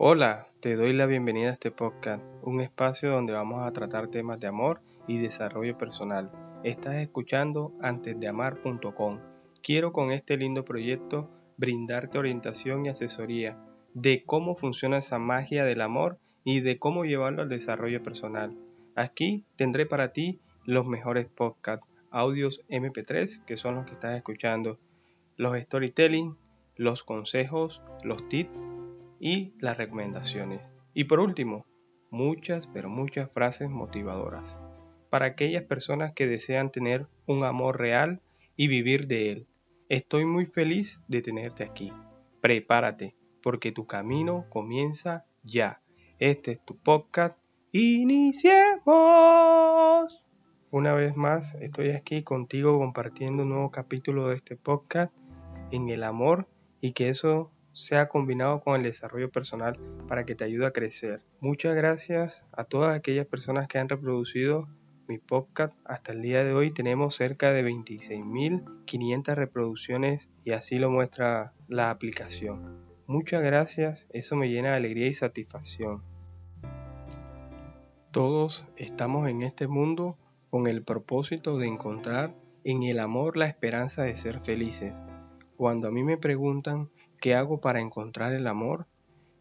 Hola, te doy la bienvenida a este podcast, un espacio donde vamos a tratar temas de amor y desarrollo personal. Estás escuchando antesdeamar.com. Quiero con este lindo proyecto brindarte orientación y asesoría de cómo funciona esa magia del amor y de cómo llevarlo al desarrollo personal. Aquí tendré para ti los mejores podcasts, audios MP3, que son los que estás escuchando, los storytelling, los consejos, los tips y las recomendaciones. Y por último, muchas, pero muchas frases motivadoras para aquellas personas que desean tener un amor real y vivir de él. Estoy muy feliz de tenerte aquí. Prepárate, porque tu camino comienza ya. Este es tu podcast. Iniciemos. Una vez más, estoy aquí contigo compartiendo un nuevo capítulo de este podcast en el amor y que eso sea combinado con el desarrollo personal para que te ayude a crecer. Muchas gracias a todas aquellas personas que han reproducido mi podcast. Hasta el día de hoy tenemos cerca de 26.500 reproducciones y así lo muestra la aplicación. Muchas gracias, eso me llena de alegría y satisfacción. Todos estamos en este mundo con el propósito de encontrar en el amor la esperanza de ser felices. Cuando a mí me preguntan qué hago para encontrar el amor,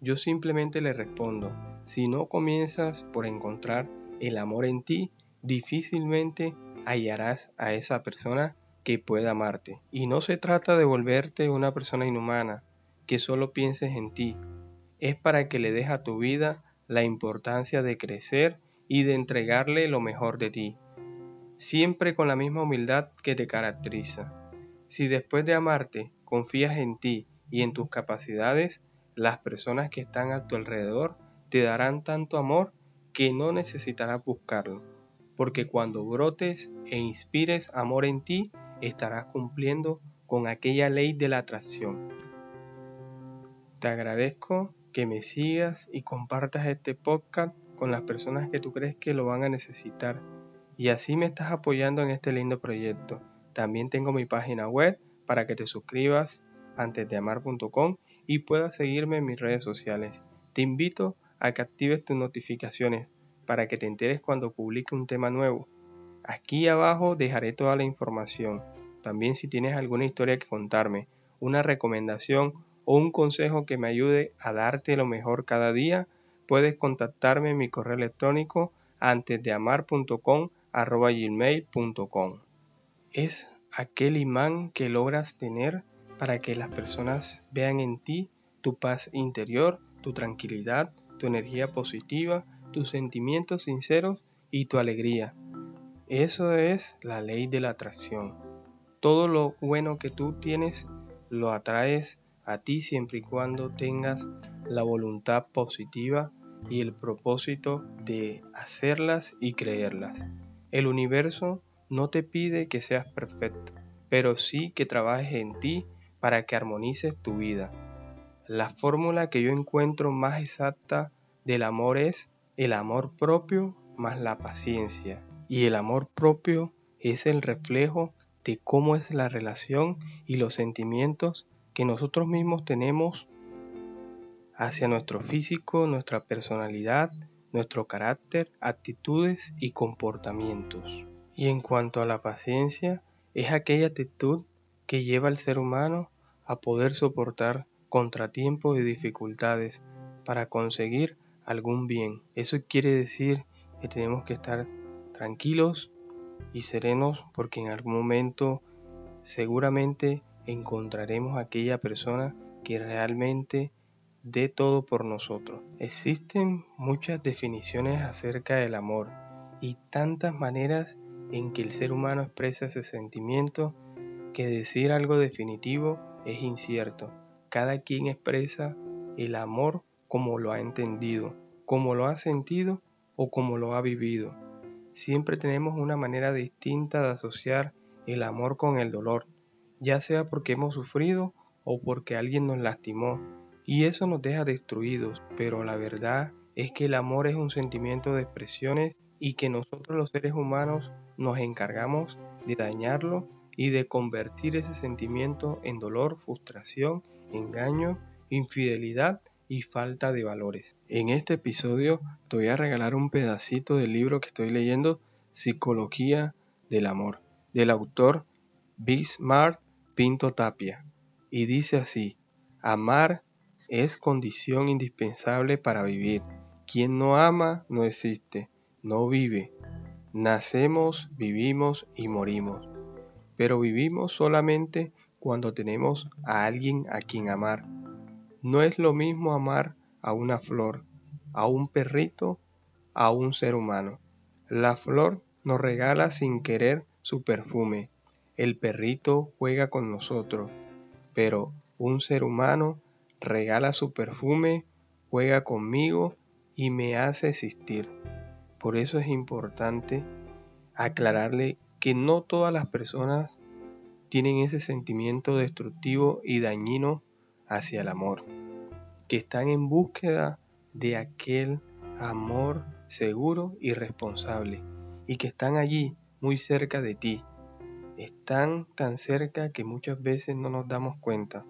yo simplemente le respondo, si no comienzas por encontrar el amor en ti, difícilmente hallarás a esa persona que pueda amarte. Y no se trata de volverte una persona inhumana, que solo pienses en ti. Es para que le des a tu vida la importancia de crecer y de entregarle lo mejor de ti, siempre con la misma humildad que te caracteriza. Si después de amarte confías en ti y en tus capacidades, las personas que están a tu alrededor te darán tanto amor que no necesitarás buscarlo, porque cuando brotes e inspires amor en ti, estarás cumpliendo con aquella ley de la atracción. Te agradezco que me sigas y compartas este podcast con las personas que tú crees que lo van a necesitar y así me estás apoyando en este lindo proyecto. También tengo mi página web para que te suscribas antes de amar.com y puedas seguirme en mis redes sociales. Te invito a que actives tus notificaciones para que te enteres cuando publique un tema nuevo. Aquí abajo dejaré toda la información. También si tienes alguna historia que contarme, una recomendación o un consejo que me ayude a darte lo mejor cada día, puedes contactarme en mi correo electrónico antes de amar.com Es aquel imán que logras tener para que las personas vean en ti tu paz interior, tu tranquilidad, tu energía positiva, tus sentimientos sinceros y tu alegría. Eso es la ley de la atracción. Todo lo bueno que tú tienes lo atraes a ti siempre y cuando tengas la voluntad positiva y el propósito de hacerlas y creerlas. El universo no te pide que seas perfecto, pero sí que trabajes en ti para que armonices tu vida. La fórmula que yo encuentro más exacta del amor es el amor propio más la paciencia. Y el amor propio es el reflejo de cómo es la relación y los sentimientos que nosotros mismos tenemos hacia nuestro físico, nuestra personalidad, nuestro carácter, actitudes y comportamientos. Y en cuanto a la paciencia, es aquella actitud que lleva al ser humano a poder soportar contratiempos y dificultades para conseguir algún bien. Eso quiere decir que tenemos que estar tranquilos y serenos porque en algún momento seguramente encontraremos aquella persona que realmente dé todo por nosotros. Existen muchas definiciones acerca del amor y tantas maneras en que el ser humano expresa ese sentimiento que decir algo definitivo es incierto. Cada quien expresa el amor como lo ha entendido, como lo ha sentido o como lo ha vivido. Siempre tenemos una manera distinta de asociar el amor con el dolor, ya sea porque hemos sufrido o porque alguien nos lastimó, y eso nos deja destruidos, pero la verdad es que el amor es un sentimiento de expresiones y que nosotros los seres humanos nos encargamos de dañarlo y de convertir ese sentimiento en dolor, frustración, engaño, infidelidad y falta de valores. En este episodio te voy a regalar un pedacito del libro que estoy leyendo, Psicología del Amor, del autor Bismarck Pinto Tapia. Y dice así, amar es condición indispensable para vivir. Quien no ama no existe, no vive. Nacemos, vivimos y morimos. Pero vivimos solamente cuando tenemos a alguien a quien amar. No es lo mismo amar a una flor, a un perrito, a un ser humano. La flor nos regala sin querer su perfume. El perrito juega con nosotros, pero un ser humano regala su perfume, juega conmigo y me hace existir. Por eso es importante aclararle que no todas las personas tienen ese sentimiento destructivo y dañino hacia el amor, que están en búsqueda de aquel amor seguro y responsable, y que están allí muy cerca de ti. Están tan cerca que muchas veces no nos damos cuenta.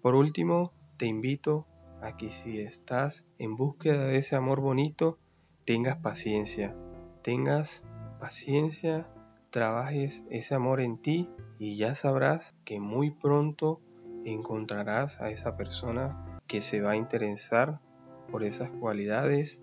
Por último, te invito a que si estás en búsqueda de ese amor bonito, tengas paciencia, tengas paciencia, trabajes ese amor en ti y ya sabrás que muy pronto encontrarás a esa persona que se va a interesar por esas cualidades,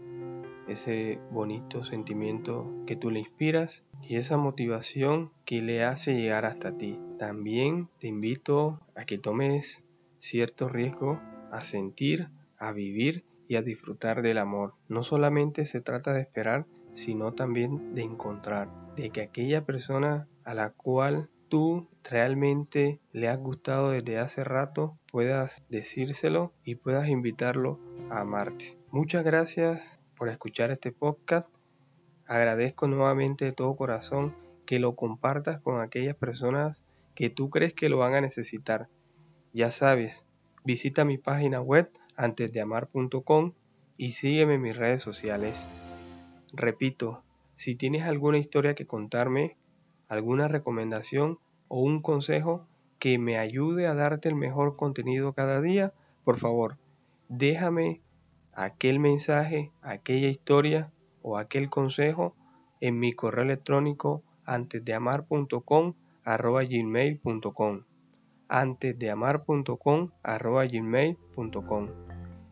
ese bonito sentimiento que tú le inspiras y esa motivación que le hace llegar hasta ti. También te invito a que tomes cierto riesgo a sentir, a vivir y a disfrutar del amor. No solamente se trata de esperar, sino también de encontrar, de que aquella persona a la cual tú realmente le has gustado desde hace rato, puedas decírselo y puedas invitarlo a amarte. Muchas gracias por escuchar este podcast. Agradezco nuevamente de todo corazón que lo compartas con aquellas personas que tú crees que lo van a necesitar. Ya sabes, visita mi página web antesdeamar.com y sígueme en mis redes sociales. Repito, si tienes alguna historia que contarme, alguna recomendación o un consejo que me ayude a darte el mejor contenido cada día, por favor, déjame aquel mensaje, aquella historia o aquel consejo en mi correo electrónico antesdeamar.com arroba gmail.com antesdeamar.com arroba gmail.com